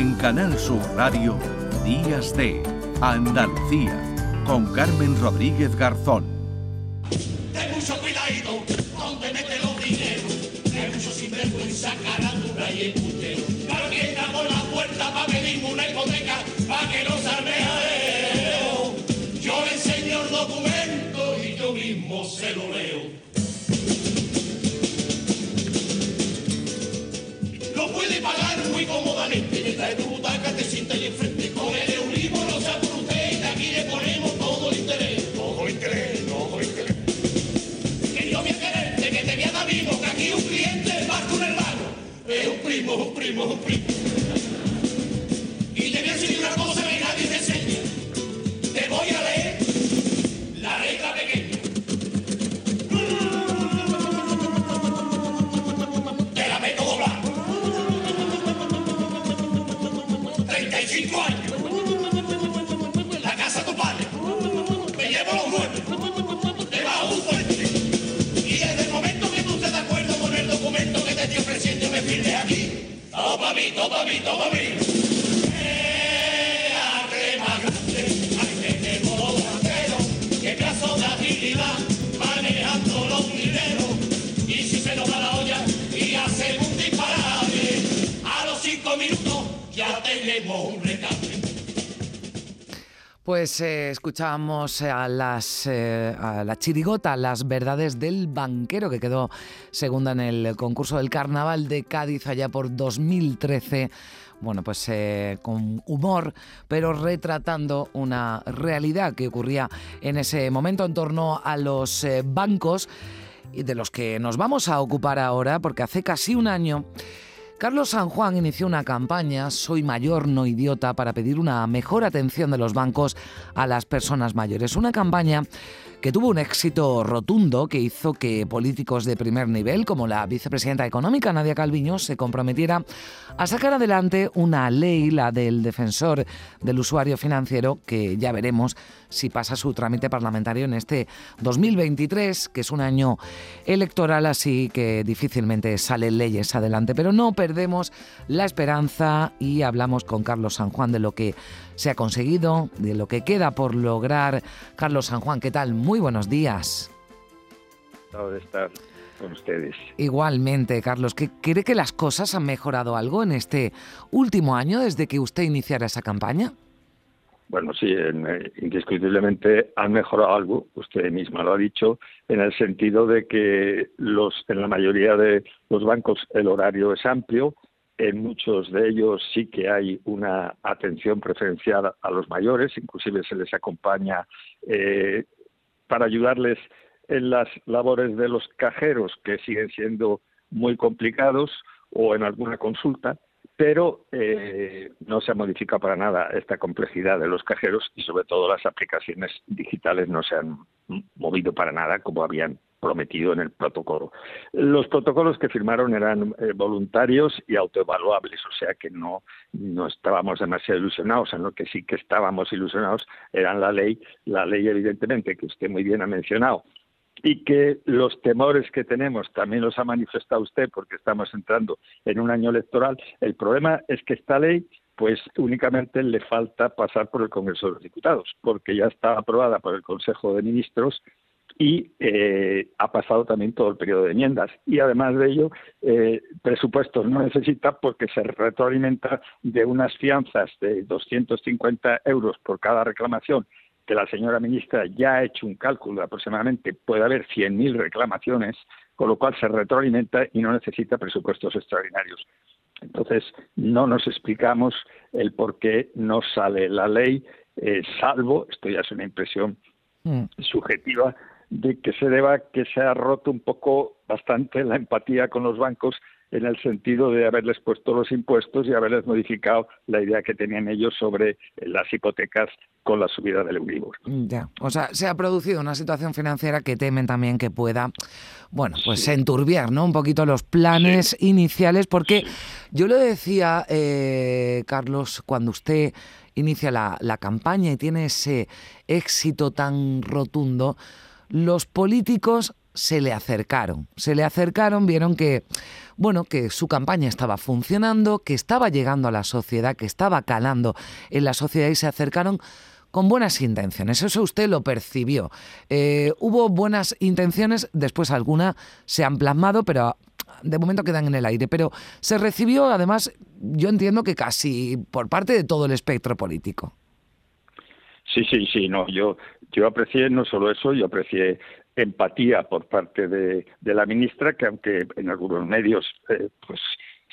En Canal Sur Radio, Días de Andalucía, con Carmen Rodríguez Garzón. Trae tu butaca, te sienta ahí enfrente. Con el Euribor apure usted y aquí le ponemos todo el interés. Todo el interés, todo el interés. Que yo voy a que te voy a vivo, que aquí un cliente es más que un hermano. Es un primo, un primo, un primo. A los cinco minutos ya tenemos un. Pues eh, escuchábamos a, las, eh, a la chirigota, las verdades del banquero, que quedó segunda en el concurso del Carnaval de Cádiz allá por 2013. Bueno, pues eh, con humor, pero retratando una realidad que ocurría en ese momento en torno a los eh, bancos y de los que nos vamos a ocupar ahora, porque hace casi un año Carlos San Juan inició una campaña, Soy mayor, no idiota, para pedir una mejor atención de los bancos a las personas mayores. Una campaña que tuvo un éxito rotundo que hizo que políticos de primer nivel, como la vicepresidenta económica Nadia Calviño, se comprometiera a sacar adelante una ley, la del defensor del usuario financiero, que ya veremos si pasa su trámite parlamentario en este 2023, que es un año electoral, así que difícilmente salen leyes adelante. Pero no perdemos la esperanza y hablamos con Carlos San Juan de lo que se ha conseguido, de lo que queda por lograr. Carlos San Juan, ¿qué tal? Muy buenos días. de estar con ustedes. Igualmente, Carlos, ¿que ¿cree que las cosas han mejorado algo en este último año desde que usted iniciara esa campaña? Bueno, sí, en, eh, indiscutiblemente han mejorado algo, usted misma lo ha dicho, en el sentido de que los, en la mayoría de los bancos el horario es amplio, en muchos de ellos sí que hay una atención preferencial a los mayores, inclusive se les acompaña eh, para ayudarles en las labores de los cajeros, que siguen siendo muy complicados, o en alguna consulta, pero eh, no se ha modificado para nada esta complejidad de los cajeros y sobre todo las aplicaciones digitales no se han movido para nada como habían prometido en el protocolo. Los protocolos que firmaron eran eh, voluntarios y autoevaluables, o sea que no, no estábamos demasiado ilusionados, en lo que sí que estábamos ilusionados eran la ley, la ley evidentemente que usted muy bien ha mencionado, y que los temores que tenemos también los ha manifestado usted porque estamos entrando en un año electoral. El problema es que esta ley pues únicamente le falta pasar por el Congreso de los Diputados, porque ya está aprobada por el Consejo de Ministros y eh, ha pasado también todo el periodo de enmiendas. Y además de ello, eh, presupuestos no necesita porque se retroalimenta de unas fianzas de 250 euros por cada reclamación que la señora ministra ya ha hecho un cálculo de aproximadamente puede haber 100.000 reclamaciones, con lo cual se retroalimenta y no necesita presupuestos extraordinarios. Entonces, no nos explicamos el por qué no sale la ley, eh, salvo, esto ya es una impresión mm. subjetiva, de que se deba que se ha roto un poco bastante la empatía con los bancos en el sentido de haberles puesto los impuestos y haberles modificado la idea que tenían ellos sobre las hipotecas con la subida del Euribor. Ya, o sea, se ha producido una situación financiera que temen también que pueda, bueno, pues sí. enturbiar, ¿no? Un poquito los planes sí. iniciales, porque sí. yo lo decía, eh, Carlos, cuando usted inicia la, la campaña y tiene ese éxito tan rotundo, los políticos se le acercaron. Se le acercaron, vieron que, bueno, que su campaña estaba funcionando, que estaba llegando a la sociedad, que estaba calando en la sociedad y se acercaron con buenas intenciones. Eso usted lo percibió. Eh, hubo buenas intenciones, después algunas se han plasmado, pero de momento quedan en el aire. Pero se recibió, además, yo entiendo que casi por parte de todo el espectro político. Sí, sí, sí, no, yo, yo aprecié no solo eso, yo aprecié empatía por parte de, la ministra, que aunque en algunos medios eh, pues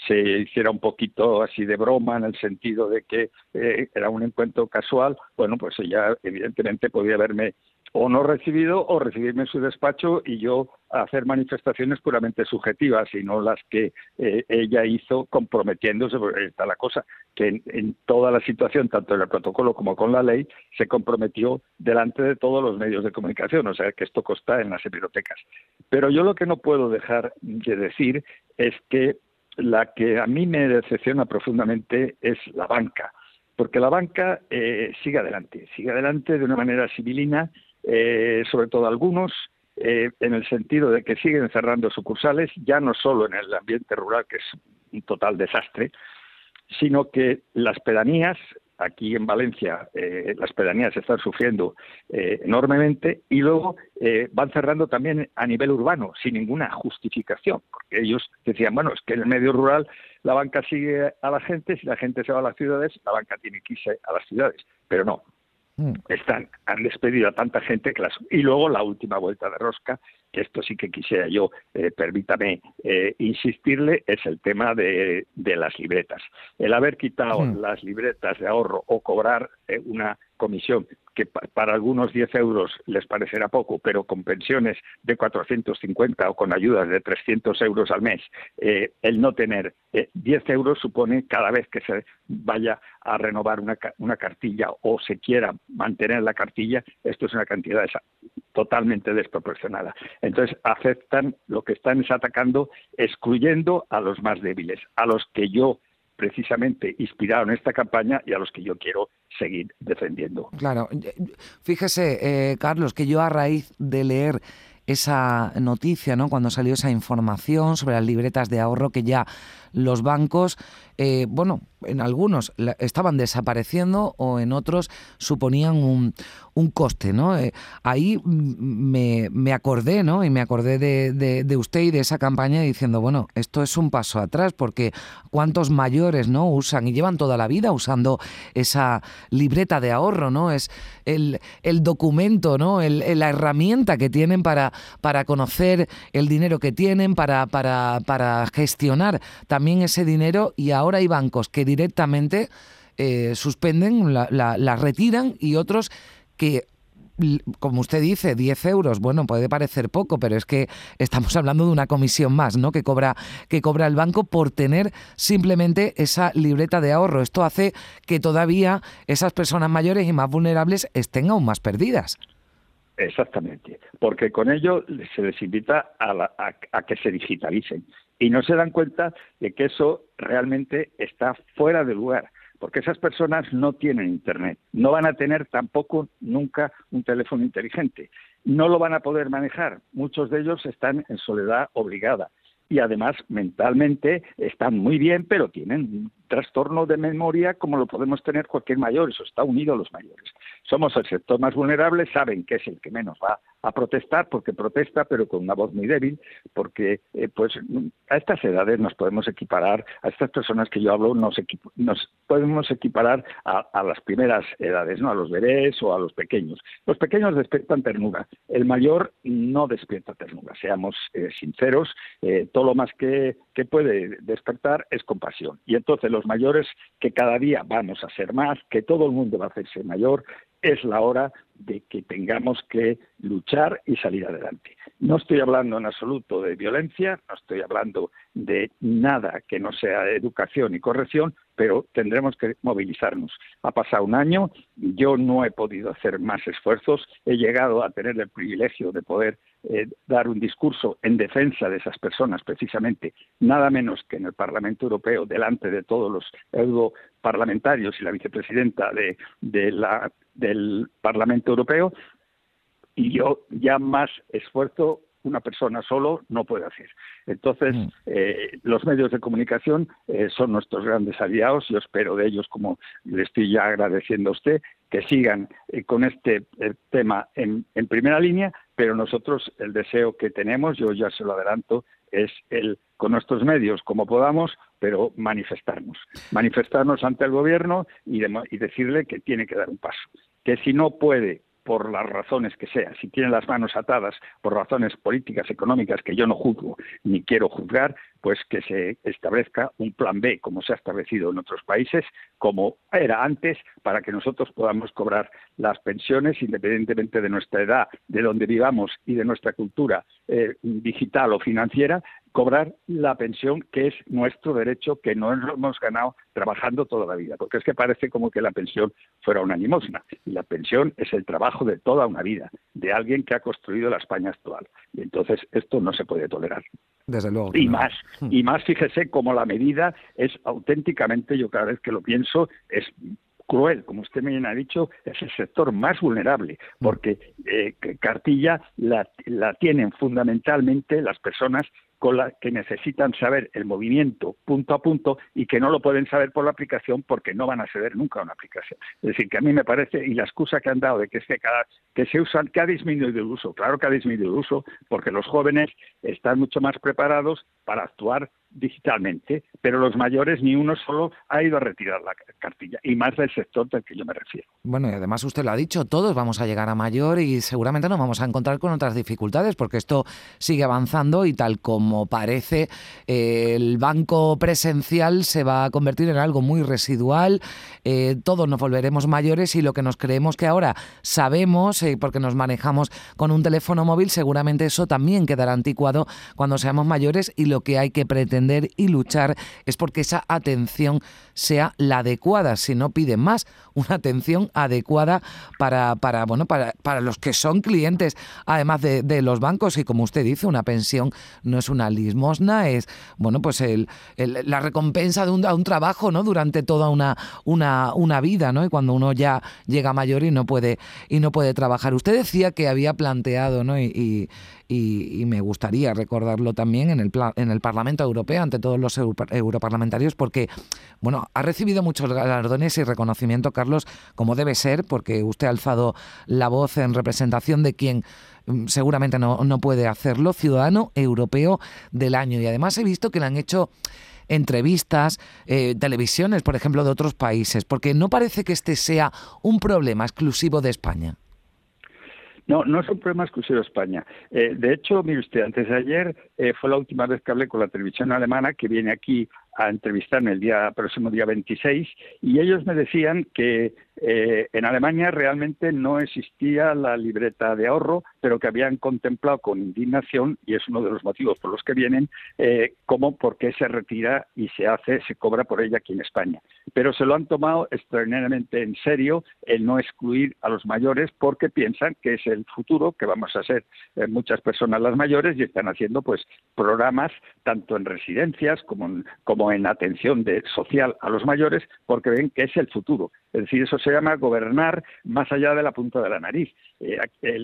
se hiciera un poquito así de broma en el sentido de que eh, era un encuentro casual, bueno, pues ella evidentemente podía haberme o no recibido o recibirme en su despacho y yo hacer manifestaciones puramente subjetivas y no las que eh, ella hizo comprometiéndose, porque está la cosa, que en, toda la situación, tanto en el protocolo como con la ley, se comprometió delante de todos los medios de comunicación, o sea que esto consta en las bibliotecas. Pero yo lo que no puedo dejar de decir es que la que a mí me decepciona profundamente es la banca, porque la banca eh, sigue adelante, sigue adelante de una manera civilina, eh, sobre todo algunos, eh, en el sentido de que siguen cerrando sucursales, ya no solo en el ambiente rural, que es un total desastre, sino que las pedanías, aquí en Valencia, eh, las pedanías están sufriendo enormemente y luego van cerrando también a nivel urbano, sin ninguna justificación, porque ellos decían, bueno, es que en el medio rural la banca sigue a la gente, si la gente se va a las ciudades, la banca tiene que irse a las ciudades, pero no. Están, han despedido a tanta gente que y luego la última vuelta de rosca que esto sí que quisiera yo eh, permítame eh, insistirle es el tema de, las libretas. El haber quitado las libretas de ahorro o cobrar eh, una comisión que para algunos 10 euros les parecerá poco, pero con pensiones de 450 o con ayudas de 300 euros al mes, eh, el no tener 10 eh, euros supone cada vez que se vaya a renovar una, una cartilla o se quiera mantener la cartilla, esto es una cantidad totalmente desproporcionada. Entonces aceptan lo que están es atacando, excluyendo a los más débiles, a los que yo precisamente inspiraron esta campaña y a los que yo quiero seguir defendiendo. Claro, fíjese, eh, Carlos, que yo a raíz de leer esa noticia, ¿no? Cuando salió esa información sobre las libretas de ahorro que ya los bancos, eh, bueno, en algunos estaban desapareciendo o en otros suponían un, un coste, ¿no? Eh, ahí me, me, acordé, ¿no? Y me acordé de, de, usted y de esa campaña diciendo, bueno, esto es un paso atrás porque cuántos mayores, ¿no? Usan y llevan toda la vida usando esa libreta de ahorro, ¿no? Es el, el documento, ¿no? El, la herramienta que tienen para, para conocer el dinero que tienen, para, para, para gestionar también ese dinero y ahora hay bancos que directamente eh, suspenden, la, la, retiran y otros que como usted dice, 10 euros, bueno, puede parecer poco, pero es que estamos hablando de una comisión más, ¿no? Que cobra, que cobra el banco por tener simplemente esa libreta de ahorro. Esto hace que todavía esas personas mayores y más vulnerables estén aún más perdidas. Exactamente, porque con ello se les invita a, que se digitalicen y no se dan cuenta de que eso realmente está fuera de lugar, porque esas personas no tienen Internet, no van a tener tampoco nunca un teléfono inteligente, no lo van a poder manejar, muchos de ellos están en soledad obligada y además mentalmente están muy bien, pero tienen trastorno de memoria como lo podemos tener cualquier mayor, eso está unido a los mayores. Somos el sector más vulnerable, saben que es el que menos va a protestar porque protesta pero con una voz muy débil, porque eh, pues a estas edades nos podemos equiparar, a estas personas que yo hablo nos, nos podemos equiparar a, las primeras edades, ¿no? a los bebés o a los pequeños. Los pequeños despiertan ternura, el mayor no despierta ternura, seamos eh, sinceros, eh, todo lo más que, que puede despertar es compasión. Y entonces los mayores que cada día vamos a ser más, que todo el mundo va a hacerse mayor, es la hora de que tengamos que luchar y salir adelante. No estoy hablando en absoluto de violencia, no estoy hablando de nada que no sea educación y corrección, pero tendremos que movilizarnos. Ha pasado un año, yo no he podido hacer más esfuerzos, he llegado a tener el privilegio de poder eh, dar un discurso en defensa de esas personas, precisamente, nada menos que en el Parlamento Europeo, delante de todos los europarlamentarios y la vicepresidenta de, del Parlamento Europeo, y yo ya más esfuerzo una persona solo no puede hacer. Entonces, mm. eh, los medios de comunicación eh, son nuestros grandes aliados. Yo espero de ellos, como le estoy ya agradeciendo a usted, que sigan eh, con este tema en, en primera línea, pero nosotros el deseo que tenemos, yo ya se lo adelanto, es el con nuestros medios como podamos, pero manifestarnos, manifestarnos ante el gobierno y, y decirle que tiene que dar un paso, que si no puede por las razones que sea, si tiene las manos atadas por razones políticas, económicas, que yo no juzgo ni quiero juzgar, pues que se establezca un plan B, como se ha establecido en otros países, como era antes, para que nosotros podamos cobrar las pensiones independientemente de nuestra edad, de donde vivamos y de nuestra cultura eh, digital o financiera, cobrar la pensión que es nuestro derecho, que no hemos ganado trabajando toda la vida, porque es que parece como que la pensión fuera una limosna, y la pensión es el trabajo de toda una vida, de alguien que ha construido la España actual. Y entonces esto no se puede tolerar. Desde luego. Y más, hmm. y más, fíjese cómo la medida es auténticamente, yo cada vez que lo pienso, es cruel, como usted me ha dicho, es el sector más vulnerable, hmm. porque eh, cartilla la, la tienen fundamentalmente las personas con la que necesitan saber el movimiento punto a punto y que no lo pueden saber por la aplicación porque no van a saber nunca una aplicación. Es decir, que a mí me parece, y la excusa que han dado de que es que, cada, que se usan, que ha disminuido el uso, claro que ha disminuido el uso, porque los jóvenes están mucho más preparados para actuar digitalmente, pero los mayores ni uno solo ha ido a retirar la cartilla, y más del sector del que yo me refiero. Bueno, y además usted lo ha dicho, todos vamos a llegar a mayor y seguramente nos vamos a encontrar con otras dificultades, porque esto sigue avanzando y tal como parece, eh, el banco presencial se va a convertir en algo muy residual, eh, todos nos volveremos mayores y lo que nos creemos que ahora sabemos, eh, porque nos manejamos con un teléfono móvil, seguramente eso también quedará anticuado cuando seamos mayores y lo que hay que pretender y luchar es porque esa atención sea la adecuada, si no piden más, una atención adecuada para, para, bueno, para, para los que son clientes, además de, los bancos, y como usted dice, una pensión no es una limosna, es bueno, pues el, la recompensa de un, trabajo ¿no? durante toda una, una, una vida, ¿no? Y cuando uno ya llega mayor y no puede, y no puede trabajar. Usted decía que había planteado, ¿no? y y, me gustaría recordarlo también en el, en el Parlamento Europeo ante todos los europarlamentarios porque, bueno, ha recibido muchos galardones y reconocimiento, Carlos, como debe ser, porque usted ha alzado la voz en representación de quien mm, seguramente no, no puede hacerlo, ciudadano europeo del año. Y además he visto que le han hecho entrevistas, eh, televisiones, por ejemplo, de otros países, porque no parece que este sea un problema exclusivo de España. No, no es un problema exclusivo de España. Eh, de hecho, mire usted, antes de ayer eh, fue la última vez que hablé con la televisión alemana que viene aquí a entrevistarme el día próximo día 26 y ellos me decían que eh, en Alemania realmente no existía la libreta de ahorro, pero que habían contemplado con indignación, y es uno de los motivos por los que vienen, eh, cómo, por qué se retira y se hace, se cobra por ella aquí en España. Pero se lo han tomado extraordinariamente en serio el no excluir a los mayores porque piensan que es el futuro, que vamos a ser eh, muchas personas las mayores y están haciendo pues programas tanto en residencias como en, como en atención de, social a los mayores porque ven que es el futuro. Es decir, eso se llama gobernar más allá de la punta de la nariz. Eh,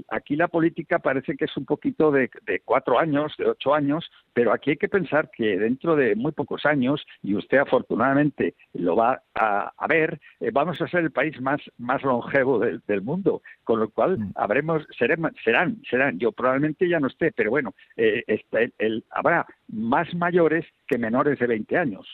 aquí la política parece que es un poquito de, cuatro años, de ocho años, pero aquí hay que pensar que dentro de muy pocos años, y usted afortunadamente lo va a, ver, eh, vamos a ser el país más, más longevo del, mundo, con lo cual mm. habremos, seremos, serán, serán, yo probablemente ya no esté, pero bueno, eh, este, habrá más mayores que menores de 20 años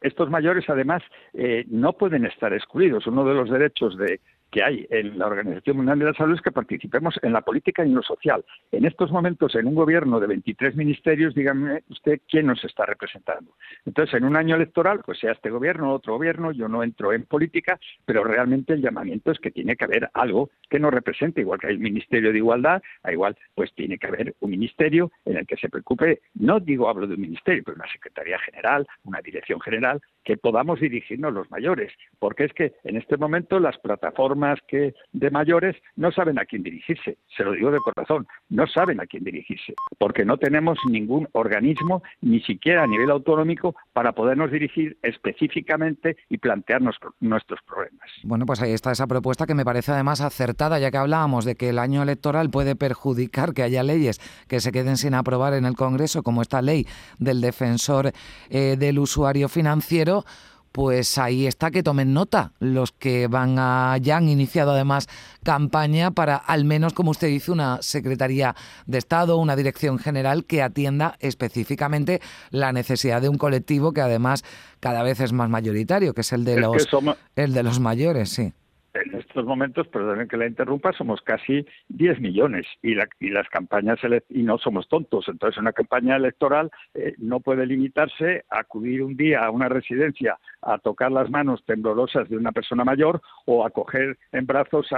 estos mayores, además, eh, no pueden estar excluidos. Uno de los derechos de, que hay en la Organización Mundial de la Salud es que participemos en la política y en lo social. En estos momentos, en un gobierno de 23 ministerios, dígame usted quién nos está representando. Entonces, en un año electoral, pues sea este gobierno o otro gobierno, yo no entro en política, pero realmente el llamamiento es que tiene que haber algo que nos represente, igual que hay un Ministerio de Igualdad, a igual, pues tiene que haber un ministerio en el que se preocupe, no digo hablo de un ministerio, pero una Secretaría General, una Dirección General, que podamos dirigirnos los mayores, porque es que en este momento las plataformas que de mayores no saben a quién dirigirse, se lo digo de corazón, no saben a quién dirigirse, porque no tenemos ningún organismo, ni siquiera a nivel autonómico, para podernos dirigir específicamente y plantearnos nuestros problemas. Bueno, pues ahí está esa propuesta que me parece además acertada, ya que hablábamos de que el año electoral puede perjudicar que haya leyes que se queden sin aprobar en el Congreso, como esta ley del defensor eh, del usuario financiero pues ahí está que tomen nota los que van a, ya han iniciado además campaña para al menos, como usted dice, una Secretaría de Estado, una Dirección General que atienda específicamente la necesidad de un colectivo que además cada vez es más mayoritario, que es el de, los, el de los mayores, sí estos momentos, perdonen que la interrumpa, somos casi 10 millones y, la, y las campañas y no somos tontos. Entonces, una campaña electoral eh, no puede limitarse a acudir un día a una residencia a tocar las manos temblorosas de una persona mayor o a coger en brazos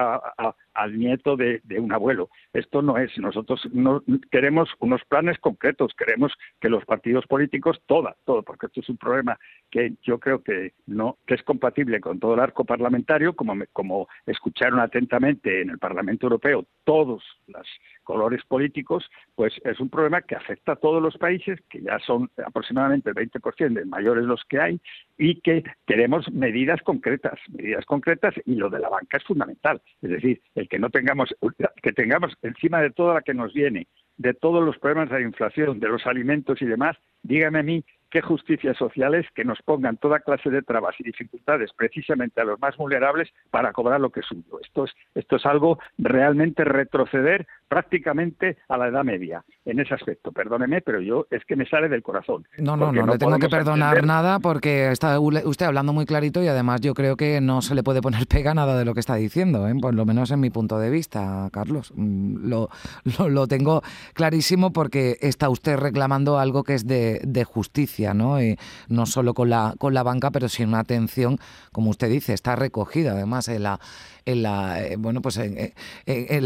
al nieto de, un abuelo. Esto no es. Nosotros no queremos unos planes concretos. Queremos que los partidos políticos, toda, todo, porque esto es un problema que yo creo que no que es compatible con todo el arco parlamentario, como, como escucharon atentamente en el Parlamento Europeo todos los colores políticos, pues es un problema que afecta a todos los países, que ya son aproximadamente el 20% de mayores los que hay, y que queremos medidas concretas, medidas concretas, y lo de la banca es fundamental. Es decir, el que no tengamos, que tengamos encima de toda la que nos viene, de todos los problemas de la inflación, de los alimentos y demás, dígame a mí qué justicia social es que nos pongan toda clase de trabas y dificultades precisamente a los más vulnerables para cobrar lo que es suyo. Esto es, esto es algo realmente retroceder prácticamente a la Edad Media en ese aspecto. Perdóneme, pero yo es que me sale del corazón. No, no, no, no le tengo que perdonar nada porque está usted hablando muy clarito y además yo creo que no se le puede poner pega nada de lo que está diciendo, ¿eh? por lo menos en mi punto de vista, Carlos. Mm, lo, lo, tengo clarísimo porque está usted reclamando algo que es de, de justicia ¿no? no solo con la, con la banca, pero sin una atención, como usted dice, está recogida además en la, en la, eh, bueno, pues en,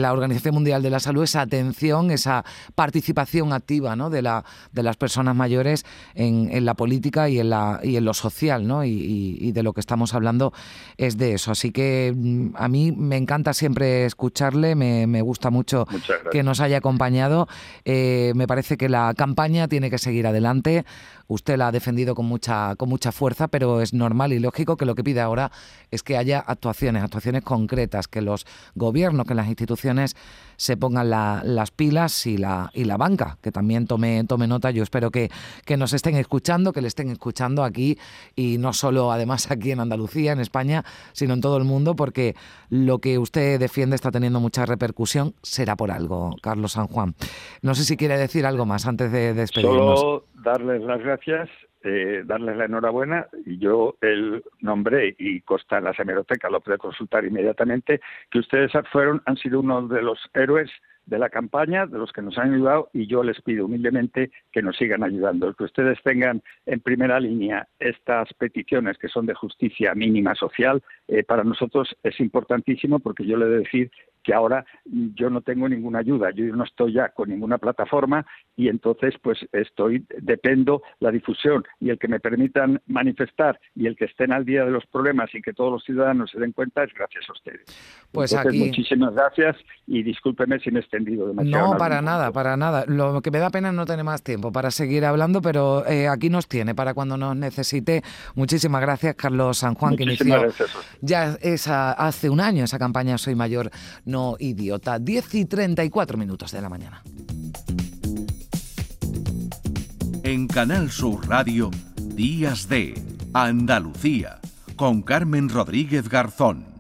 la Organización Mundial de la Salud, esa atención, esa participación activa ¿no? de, la, de las personas mayores en, la política y en, la, y en lo social, ¿no? Y, de lo que estamos hablando es de eso. Así que mm, a mí me encanta siempre escucharle, me, me gusta mucho que nos haya acompañado. Eh, me parece que la campaña tiene que seguir adelante. Usted la ha defendido con mucha, con mucha fuerza, pero es normal y lógico que lo que pide ahora es que haya actuaciones, actuaciones concretas, que los gobiernos, que las instituciones se pongan las pilas y la, y la banca, que también tome, tome nota. Yo espero que, que nos estén escuchando, que le estén escuchando aquí y no solo además aquí en Andalucía, en España, sino en todo el mundo, porque lo que usted defiende está teniendo mucha repercusión, será por algo, Carlos San Juan. No sé si quiere decir algo más antes de despedirnos darles las gracias, eh, darles la enhorabuena. Y yo el nombré y consta en la hemeroteca, lo puede consultar inmediatamente, que ustedes fueron, han sido uno de los héroes de la campaña, de los que nos han ayudado, y yo les pido humildemente que nos sigan ayudando. Que ustedes tengan en primera línea estas peticiones que son de justicia mínima social, eh, para nosotros es importantísimo porque yo le he de decir que ahora yo no tengo ninguna ayuda, yo no estoy ya con ninguna plataforma y entonces pues estoy, dependo la difusión y el que me permitan manifestar y el que estén al día de los problemas y que todos los ciudadanos se den cuenta es gracias a ustedes. Pues aquí... muchísimas gracias y discúlpeme si me he extendido demasiado. No, para nada, para nada. Lo que me da pena es no tener más tiempo para seguir hablando, pero eh, aquí nos tiene para cuando nos necesite. Muchísimas gracias, Carlos San Juan, que inició ya esa, hace un año esa campaña Soy Mayor no idiota. 10 y 34 minutos de la mañana. En Canal Sur Radio, Días de Andalucía, con Carmen Rodríguez Garzón.